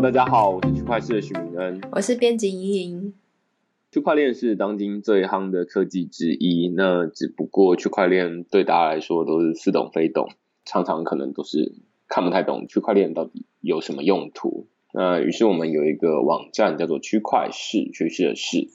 Hello，大家好，我是区块链的许明恩，我是编辑莹莹。区块链是当今最夯的科技之一，那只不过区块链对大家来说都是似懂非懂，常常可能都是看不太懂区块链到底有什么用途。那于是我们有一个网站叫做区块市，趋势的市，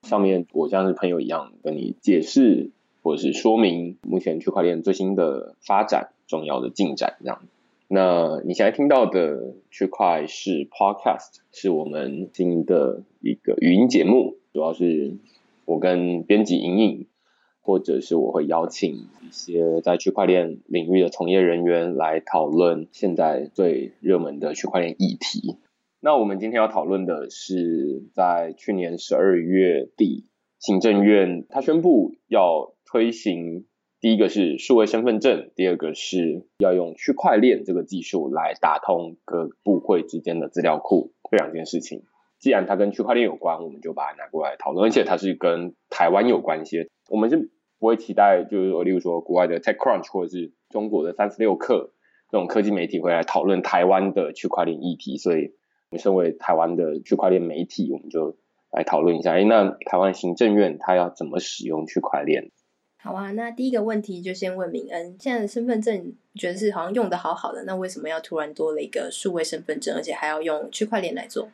上面我像是朋友一样跟你解释或者是说明目前区块链最新的发展、重要的进展这样。那你现在听到的区块是 Podcast，是我们新的一个语音节目，主要是我跟编辑莹莹，或者是我会邀请一些在区块链领域的从业人员来讨论现在最热门的区块链议题。那我们今天要讨论的是，在去年十二月底，行政院他宣布要推行。第一个是数位身份证，第二个是要用区块链这个技术来打通各部会之间的资料库，这两件事情。既然它跟区块链有关，我们就把它拿过来讨论，而且它是跟台湾有关系。我们是不会期待，就是说，例如说国外的 TechCrunch 或者是中国的三十六氪这种科技媒体会来讨论台湾的区块链议题，所以我们身为台湾的区块链媒体，我们就来讨论一下，哎，那台湾行政院它要怎么使用区块链？好啊，那第一个问题就先问明恩，现在的身份证觉得是好像用的好好的，那为什么要突然多了一个数位身份证，而且还要用区块链来做？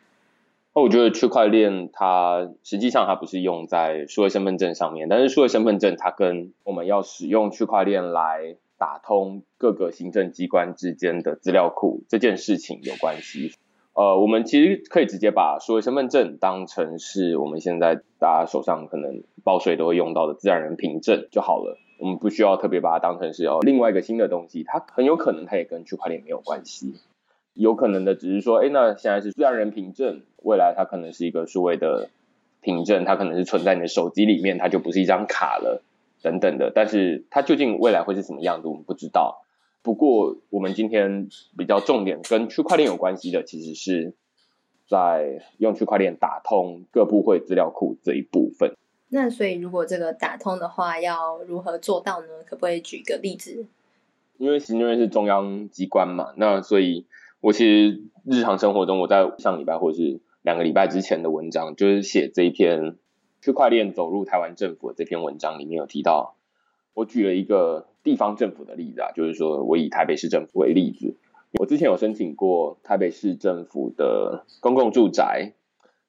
那我觉得区块链它实际上它不是用在数位身份证上面，但是数位身份证它跟我们要使用区块链来打通各个行政机关之间的资料库这件事情有关系。呃，我们其实可以直接把数位身份证当成是我们现在大家手上可能报税都会用到的自然人凭证就好了。我们不需要特别把它当成是哦另外一个新的东西，它很有可能它也跟区块链没有关系。有可能的只是说，哎，那现在是自然人凭证，未来它可能是一个数位的凭证，它可能是存在你的手机里面，它就不是一张卡了等等的。但是它究竟未来会是什么样子，我们不知道。不过，我们今天比较重点跟区块链有关系的，其实是在用区块链打通各部会资料库这一部分。那所以，如果这个打通的话，要如何做到呢？可不可以举一个例子？因为行政院是中央机关嘛，那所以我其实日常生活中，我在上礼拜或者是两个礼拜之前的文章，就是写这一篇区块链走入台湾政府的这篇文章里面有提到。我举了一个地方政府的例子啊，就是说我以台北市政府为例子，我之前有申请过台北市政府的公共住宅，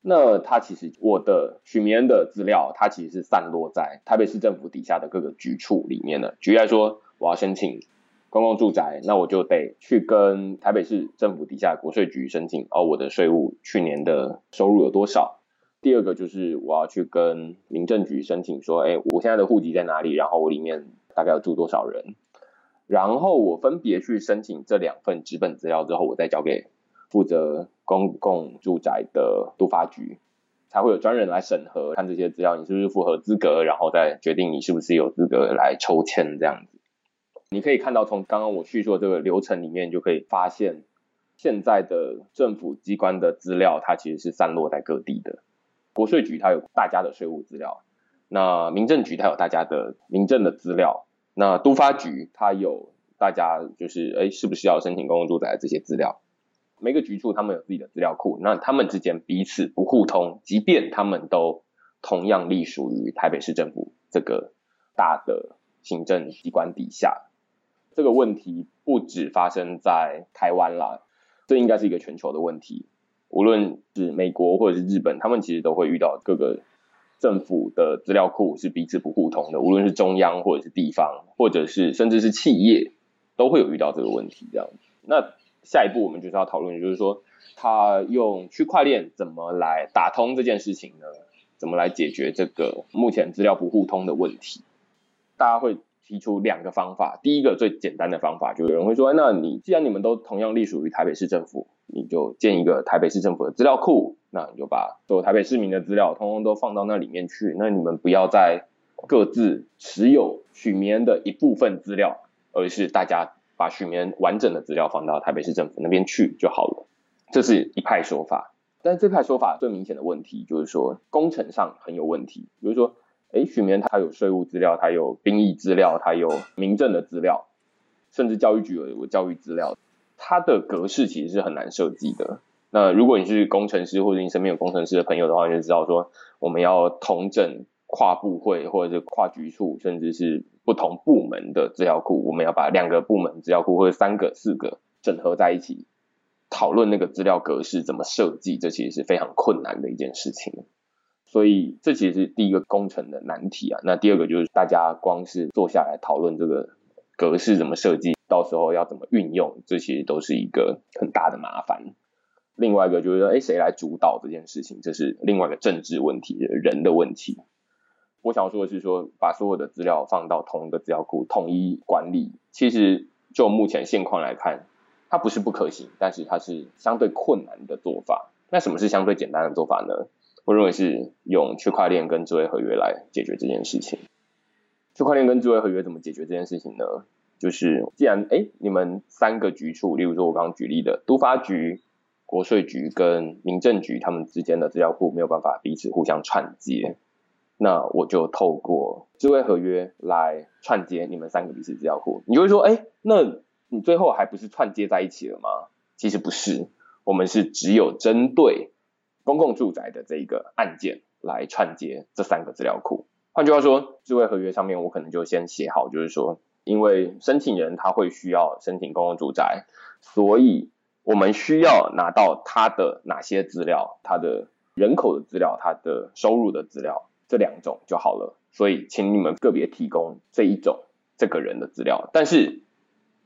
那它其实我的许名的资料，它其实是散落在台北市政府底下的各个局处里面的。举例来说，我要申请公共住宅，那我就得去跟台北市政府底下国税局申请，哦，我的税务去年的收入有多少？第二个就是我要去跟民政局申请说，哎，我现在的户籍在哪里？然后我里面大概要住多少人？然后我分别去申请这两份纸本资料之后，我再交给负责公共住宅的都发局，才会有专人来审核，看这些资料你是不是符合资格，然后再决定你是不是有资格来抽签这样子。你可以看到从刚刚我叙述这个流程里面，就可以发现现在的政府机关的资料，它其实是散落在各地的。国税局它有大家的税务资料，那民政局它有大家的民政的资料，那都发局它有大家就是哎是不是要申请公共住宅这些资料，每个局处他们有自己的资料库，那他们之间彼此不互通，即便他们都同样隶属于台北市政府这个大的行政机关底下，这个问题不止发生在台湾啦，这应该是一个全球的问题。无论是美国或者是日本，他们其实都会遇到各个政府的资料库是彼此不互通的。无论是中央或者是地方，或者是甚至是企业，都会有遇到这个问题。这样，那下一步我们就是要讨论，就是说，他用区块链怎么来打通这件事情呢？怎么来解决这个目前资料不互通的问题？大家会提出两个方法。第一个最简单的方法，就有人会说，那你既然你们都同样隶属于台北市政府。你就建一个台北市政府的资料库，那你就把所有台北市民的资料通通都放到那里面去。那你们不要再各自持有许棉的一部分资料，而是大家把许棉完整的资料放到台北市政府那边去就好了。这是一派说法，但这派说法最明显的问题就是说工程上很有问题。比如说，哎，许棉它有税务资料，他有兵役资料，他有民政的资料，甚至教育局有教育资料。它的格式其实是很难设计的，那如果你是工程师或者你身边有工程师的朋友的话，你就知道说我们要同整跨部会或者是跨局处，甚至是不同部门的资料库，我们要把两个部门资料库或者三个、四个整合在一起，讨论那个资料格式怎么设计，这其实是非常困难的一件事情。所以这其实是第一个工程的难题啊。那第二个就是大家光是坐下来讨论这个格式怎么设计，到时候要怎么运用，这其实都是一个很大的麻烦。另外一个就是说，哎，谁来主导这件事情？这是另外一个政治问题，人的问题。我想说的是，说把所有的资料放到同一个资料库统一管理，其实就目前现况来看，它不是不可行，但是它是相对困难的做法。那什么是相对简单的做法呢？我认为是用区块链跟智慧合约来解决这件事情。区块链跟智慧合约怎么解决这件事情呢？就是既然哎，你们三个局处，例如说我刚刚举例的都发局、国税局跟民政局，他们之间的资料库没有办法彼此互相串接，那我就透过智慧合约来串接你们三个彼此资料库。你就会说，哎，那你最后还不是串接在一起了吗？其实不是，我们是只有针对。公共住宅的这一个案件来串接这三个资料库。换句话说，智慧合约上面我可能就先写好，就是说，因为申请人他会需要申请公共住宅，所以我们需要拿到他的哪些资料，他的人口的资料，他的收入的资料，这两种就好了。所以，请你们个别提供这一种这个人的资料。但是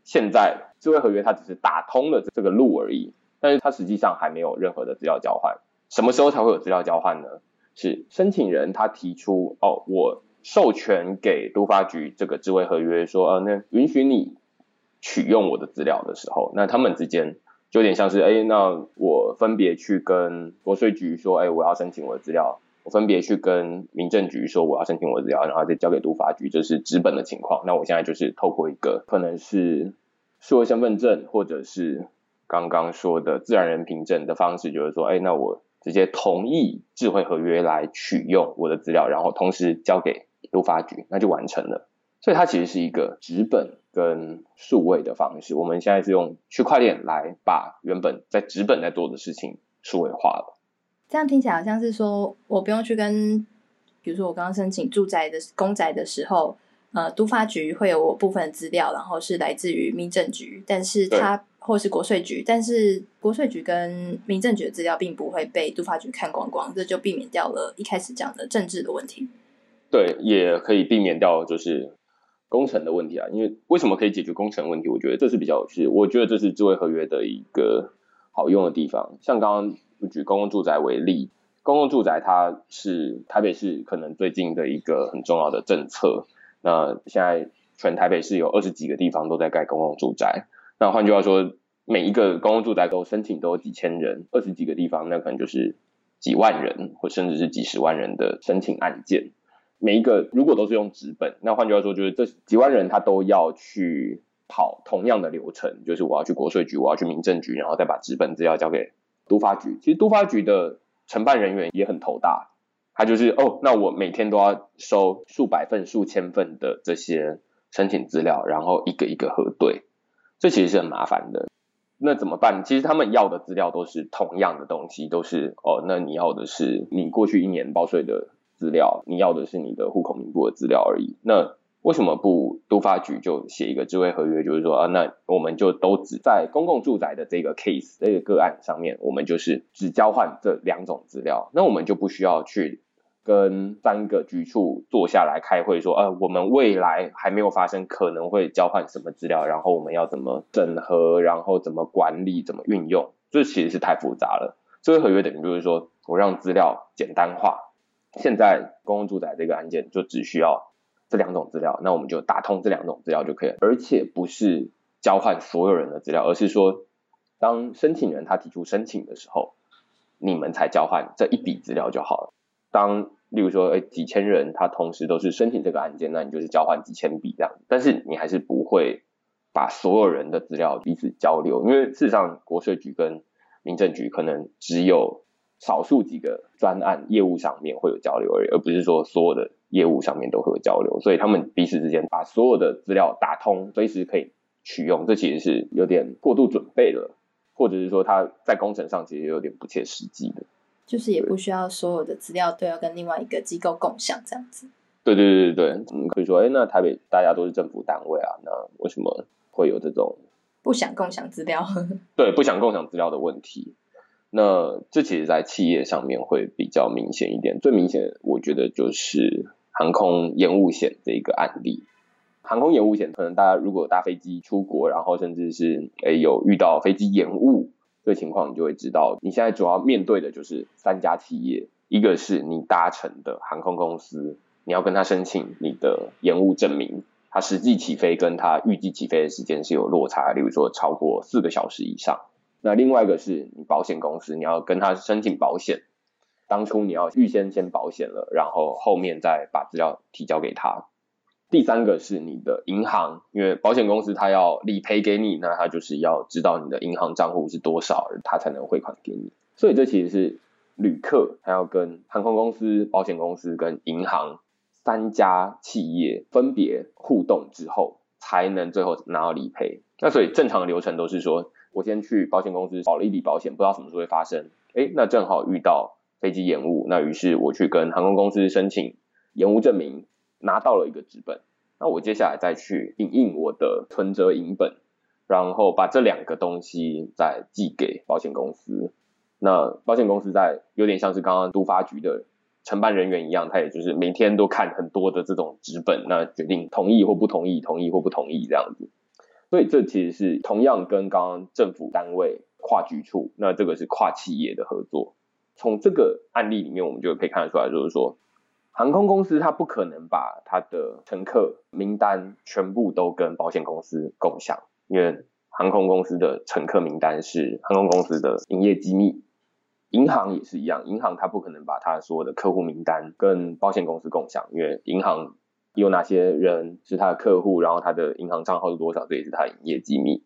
现在智慧合约它只是打通了这个路而已，但是它实际上还没有任何的资料交换。什么时候才会有资料交换呢？是申请人他提出哦，我授权给都发局这个智慧合约，说呃，那允许你取用我的资料的时候，那他们之间就有点像是，哎，那我分别去跟国税局说，哎，我要申请我的资料，我分别去跟民政局说我要申请我的资料，然后再交给都发局，这是纸本的情况。那我现在就是透过一个可能是数位身份证，或者是刚刚说的自然人凭证的方式，就是说，哎，那我。直接同意智慧合约来取用我的资料，然后同时交给都发局，那就完成了。所以它其实是一个纸本跟数位的方式。我们现在是用区块链来把原本在纸本在做的事情数位化了。这样听起来好像是说我不用去跟，比如说我刚刚申请住宅的公宅的时候，呃，都发局会有我部分资料，然后是来自于民政局，但是它。或是国税局，但是国税局跟民政局的资料并不会被都发局看光光，这就避免掉了一开始讲的政治的问题。对，也可以避免掉就是工程的问题啊。因为为什么可以解决工程问题？我觉得这是比较是，我觉得这是智慧合约的一个好用的地方。像刚刚举公共住宅为例，公共住宅它是台北市可能最近的一个很重要的政策。那现在全台北市有二十几个地方都在盖公共住宅。那换句话说，每一个公共住宅都申请都有几千人，二十几个地方，那可能就是几万人，或甚至是几十万人的申请案件。每一个如果都是用纸本，那换句话说，就是这几万人他都要去跑同样的流程，就是我要去国税局，我要去民政局，然后再把纸本资料交给都发局。其实都发局的承办人员也很头大，他就是哦，那我每天都要收数百份、数千份的这些申请资料，然后一个一个核对。这其实是很麻烦的，那怎么办？其实他们要的资料都是同样的东西，都是哦，那你要的是你过去一年报税的资料，你要的是你的户口名簿的资料而已。那为什么不都发局就写一个智慧合约，就是说啊，那我们就都只在公共住宅的这个 case 这个个案上面，我们就是只交换这两种资料，那我们就不需要去。跟三个局处坐下来开会，说，呃，我们未来还没有发生，可能会交换什么资料，然后我们要怎么整合，然后怎么管理，怎么运用，这其实是太复杂了。这个合约等于就是说我让资料简单化，现在公共住宅这个案件就只需要这两种资料，那我们就打通这两种资料就可以了，而且不是交换所有人的资料，而是说当申请人他提出申请的时候，你们才交换这一笔资料就好了。当例如说，哎，几千人他同时都是申请这个案件，那你就是交换几千笔这样，但是你还是不会把所有人的资料彼此交流，因为事实上国税局跟民政局可能只有少数几个专案业务上面会有交流而已，而不是说所有的业务上面都会有交流，所以他们彼此之间把所有的资料打通，随时可以取用，这其实是有点过度准备了。或者是说它在工程上其实有点不切实际的。就是也不需要所有的资料都要跟另外一个机构共享这样子。对对对对对，你可以说，哎，那台北大家都是政府单位啊，那为什么会有这种不想共享资料？对，不想共享资料的问题。那这其实，在企业上面会比较明显一点。最明显，我觉得就是航空延误险这一个案例。航空延误险，可能大家如果搭飞机出国，然后甚至是诶有遇到飞机延误这情况，你就会知道，你现在主要面对的就是三家企业，一个是你搭乘的航空公司。你要跟他申请你的延误证明，他实际起飞跟他预计起飞的时间是有落差，例如说超过四个小时以上。那另外一个是你保险公司，你要跟他申请保险，当初你要预先先保险了，然后后面再把资料提交给他。第三个是你的银行，因为保险公司它要理赔给你，那它就是要知道你的银行账户是多少，它才能汇款给你。所以这其实是旅客还要跟航空公司、保险公司跟银行。三家企业分别互动之后，才能最后拿到理赔。那所以正常的流程都是说，我先去保险公司保了一笔保险，不知道什么时候会发生。哎，那正好遇到飞机延误，那于是我去跟航空公司申请延误证明，拿到了一个纸本。那我接下来再去影印我的存折影本，然后把这两个东西再寄给保险公司。那保险公司在有点像是刚刚都发局的。承办人员一样，他也就是每天都看很多的这种纸本，那决定同意或不同意，同意或不同意这样子。所以这其实是同样跟刚刚政府单位跨局处，那这个是跨企业的合作。从这个案例里面，我们就可以看得出来，就是说航空公司它不可能把它的乘客名单全部都跟保险公司共享，因为航空公司的乘客名单是航空公司的营业机密。银行也是一样，银行它不可能把它所有的客户名单跟保险公司共享，因为银行有哪些人是他的客户，然后他的银行账号是多少，这也是他的营业机密。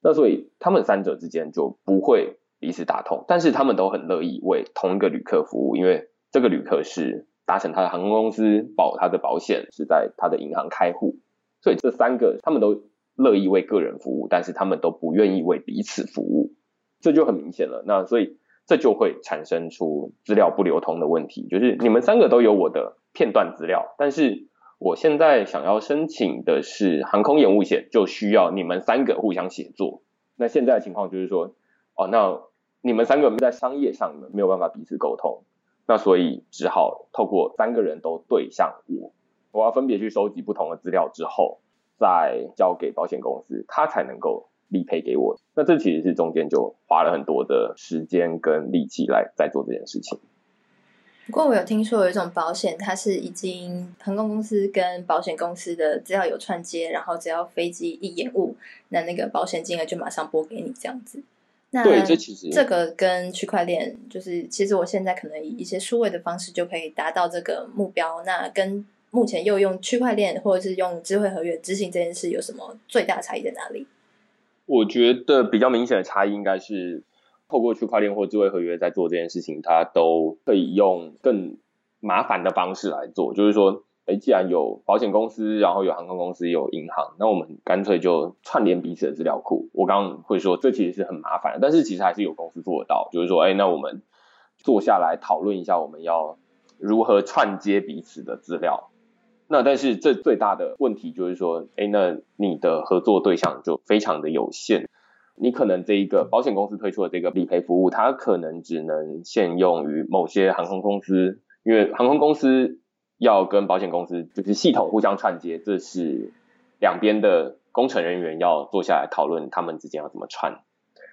那所以他们三者之间就不会彼此打通，但是他们都很乐意为同一个旅客服务，因为这个旅客是达成他的航空公司保他的保险，是在他的银行开户，所以这三个他们都乐意为个人服务，但是他们都不愿意为彼此服务，这就很明显了。那所以。这就会产生出资料不流通的问题，就是你们三个都有我的片段资料，但是我现在想要申请的是航空延误险，就需要你们三个互相协作。那现在的情况就是说，哦，那你们三个在商业上没有办法彼此沟通，那所以只好透过三个人都对向我，我要分别去收集不同的资料之后，再交给保险公司，他才能够。理赔给我，那这其实是中间就花了很多的时间跟力气来在做这件事情。不过我有听说有一种保险，它是已经航空公司跟保险公司的资料有串接，然后只要飞机一延误，那那个保险金额就马上拨给你这样子。那对，这其实这个跟区块链就是，其实我现在可能以一些数位的方式就可以达到这个目标。那跟目前又用区块链或者是用智慧合约执行这件事有什么最大差异在哪里？我觉得比较明显的差异应该是，透过区块链或智慧合约在做这件事情，它都可以用更麻烦的方式来做。就是说，哎，既然有保险公司，然后有航空公司，有银行，那我们干脆就串联彼此的资料库。我刚刚会说，这其实是很麻烦，但是其实还是有公司做得到。就是说，哎，那我们坐下来讨论一下，我们要如何串接彼此的资料。那但是这最大的问题就是说，哎，那你的合作对象就非常的有限。你可能这一个保险公司推出的这个理赔服务，它可能只能限用于某些航空公司，因为航空公司要跟保险公司就是系统互相串接，这是两边的工程人员要坐下来讨论他们之间要怎么串。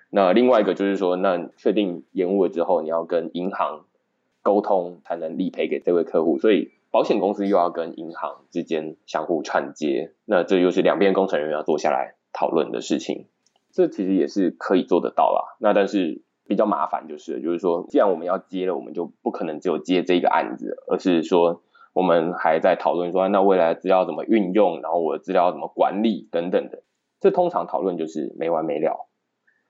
那另外一个就是说，那确定延误了之后，你要跟银行沟通才能理赔给这位客户，所以。保险公司又要跟银行之间相互串接，那这又是两边工程人员要坐下来讨论的事情。这其实也是可以做得到啦。那但是比较麻烦就是，就是说，既然我们要接了，我们就不可能只有接这个案子，而是说我们还在讨论说，那未来资料怎么运用，然后我的资料怎么管理等等的。这通常讨论就是没完没了。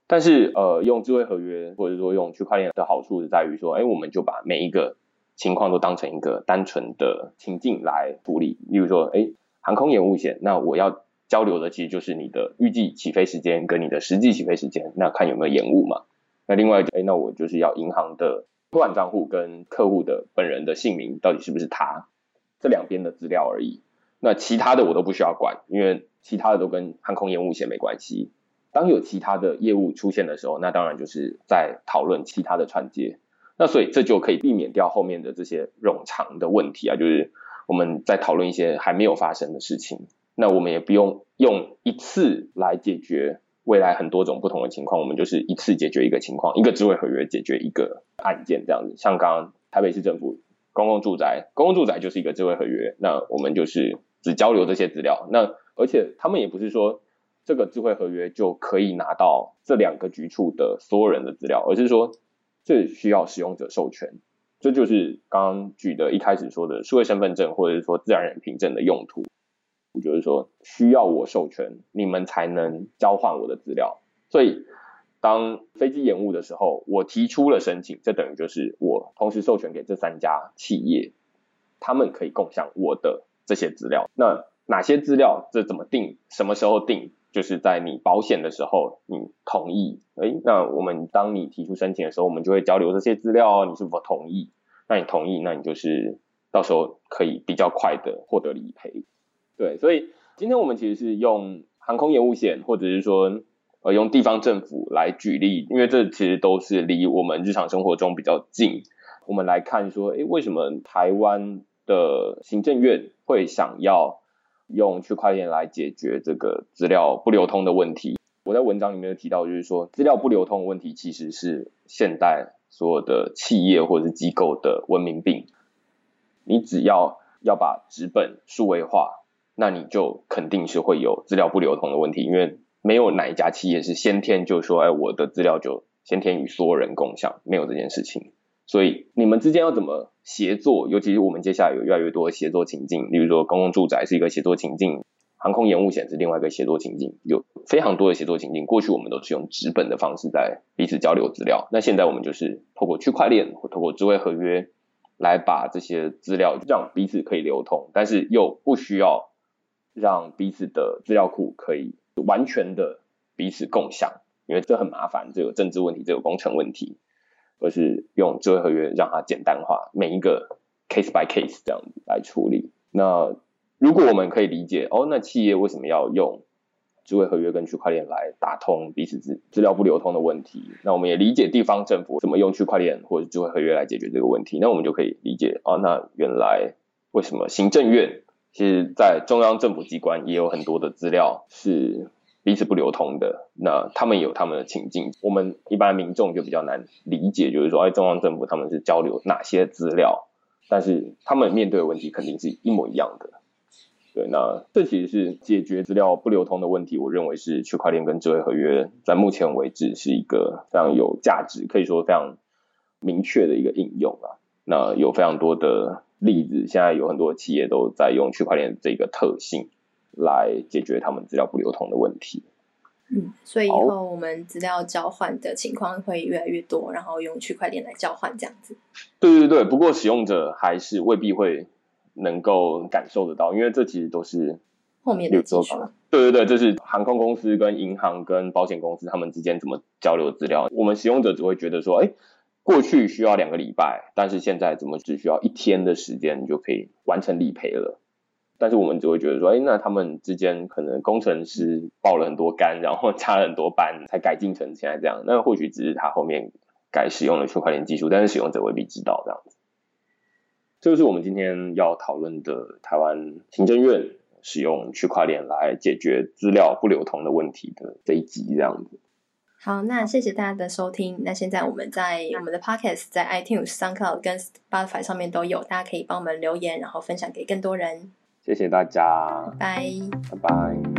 但是呃，用智慧合约或者说用区块链的好处是在于说，哎，我们就把每一个情况都当成一个单纯的情境来处理，例如说，哎，航空延误险，那我要交流的其实就是你的预计起飞时间跟你的实际起飞时间，那看有没有延误嘛。那另外，哎，那我就是要银行的托管账户跟客户的本人的姓名到底是不是他，这两边的资料而已。那其他的我都不需要管，因为其他的都跟航空延误险没关系。当有其他的业务出现的时候，那当然就是在讨论其他的串接。那所以这就可以避免掉后面的这些冗长的问题啊，就是我们在讨论一些还没有发生的事情。那我们也不用用一次来解决未来很多种不同的情况，我们就是一次解决一个情况，一个智慧合约解决一个案件这样子。像刚刚台北市政府公共住宅，公共住宅就是一个智慧合约，那我们就是只交流这些资料。那而且他们也不是说。这个智慧合约就可以拿到这两个局处的所有人的资料，而是说这需要使用者授权，这就是刚刚举的一开始说的数位身份证或者是说自然人凭证的用途，就是说需要我授权，你们才能交换我的资料。所以当飞机延误的时候，我提出了申请，这等于就是我同时授权给这三家企业，他们可以共享我的这些资料。那哪些资料？这怎么定？什么时候定？就是在你保险的时候，你同意，哎，那我们当你提出申请的时候，我们就会交流这些资料，你是否同意？那你同意，那你就是到时候可以比较快的获得理赔。对，所以今天我们其实是用航空延误险，或者是说呃用地方政府来举例，因为这其实都是离我们日常生活中比较近。我们来看说，哎，为什么台湾的行政院会想要？用区块链来解决这个资料不流通的问题。我在文章里面有提到，就是说资料不流通的问题其实是现代所有的企业或者是机构的文明病。你只要要把纸本数位化，那你就肯定是会有资料不流通的问题，因为没有哪一家企业是先天就说，哎，我的资料就先天与所有人共享，没有这件事情。所以你们之间要怎么协作？尤其是我们接下来有越来越多的协作情境，例如说公共住宅是一个协作情境，航空延误险是另外一个协作情境，有非常多的协作情境。过去我们都是用纸本的方式在彼此交流资料，那现在我们就是透过区块链或透过智慧合约来把这些资料让彼此可以流通，但是又不需要让彼此的资料库可以完全的彼此共享，因为这很麻烦，这有政治问题，这有工程问题。而是用智慧合约让它简单化，每一个 case by case 这样子来处理。那如果我们可以理解，哦，那企业为什么要用智慧合约跟区块链来打通彼此资资料不流通的问题？那我们也理解地方政府怎么用区块链或者智慧合约来解决这个问题。那我们就可以理解，哦，那原来为什么行政院其实在中央政府机关也有很多的资料是。彼此不流通的，那他们有他们的情境，我们一般民众就比较难理解，就是说，哎，中央政府他们是交流哪些资料，但是他们面对的问题肯定是一模一样的。对，那这其实是解决资料不流通的问题，我认为是区块链跟智慧合约在目前为止是一个非常有价值，可以说非常明确的一个应用啊。那有非常多的例子，现在有很多企业都在用区块链这个特性。来解决他们资料不流通的问题。嗯，所以以后我们资料交换的情况会越来越多，然后用区块链来交换这样子。对对对，不过使用者还是未必会能够感受得到，因为这其实都是后面的技术。对对对，这是航空公司跟银行跟保险公司他们之间怎么交流资料。我们使用者只会觉得说，哎，过去需要两个礼拜，但是现在怎么只需要一天的时间就可以完成理赔了？但是我们就会觉得说，哎，那他们之间可能工程师爆了很多肝，然后加了很多班，才改进成现在这样。那或许只是他后面改使用了区块链技术，但是使用者未必知道这样子。这就是我们今天要讨论的台湾行政院使用区块链来解决资料不流通的问题的这一集这样子。好，那谢谢大家的收听。那现在我们在我们的 Podcast 在 iTunes、SoundCloud 跟 Spotify 上面都有，大家可以帮我们留言，然后分享给更多人。谢谢大家，拜拜拜。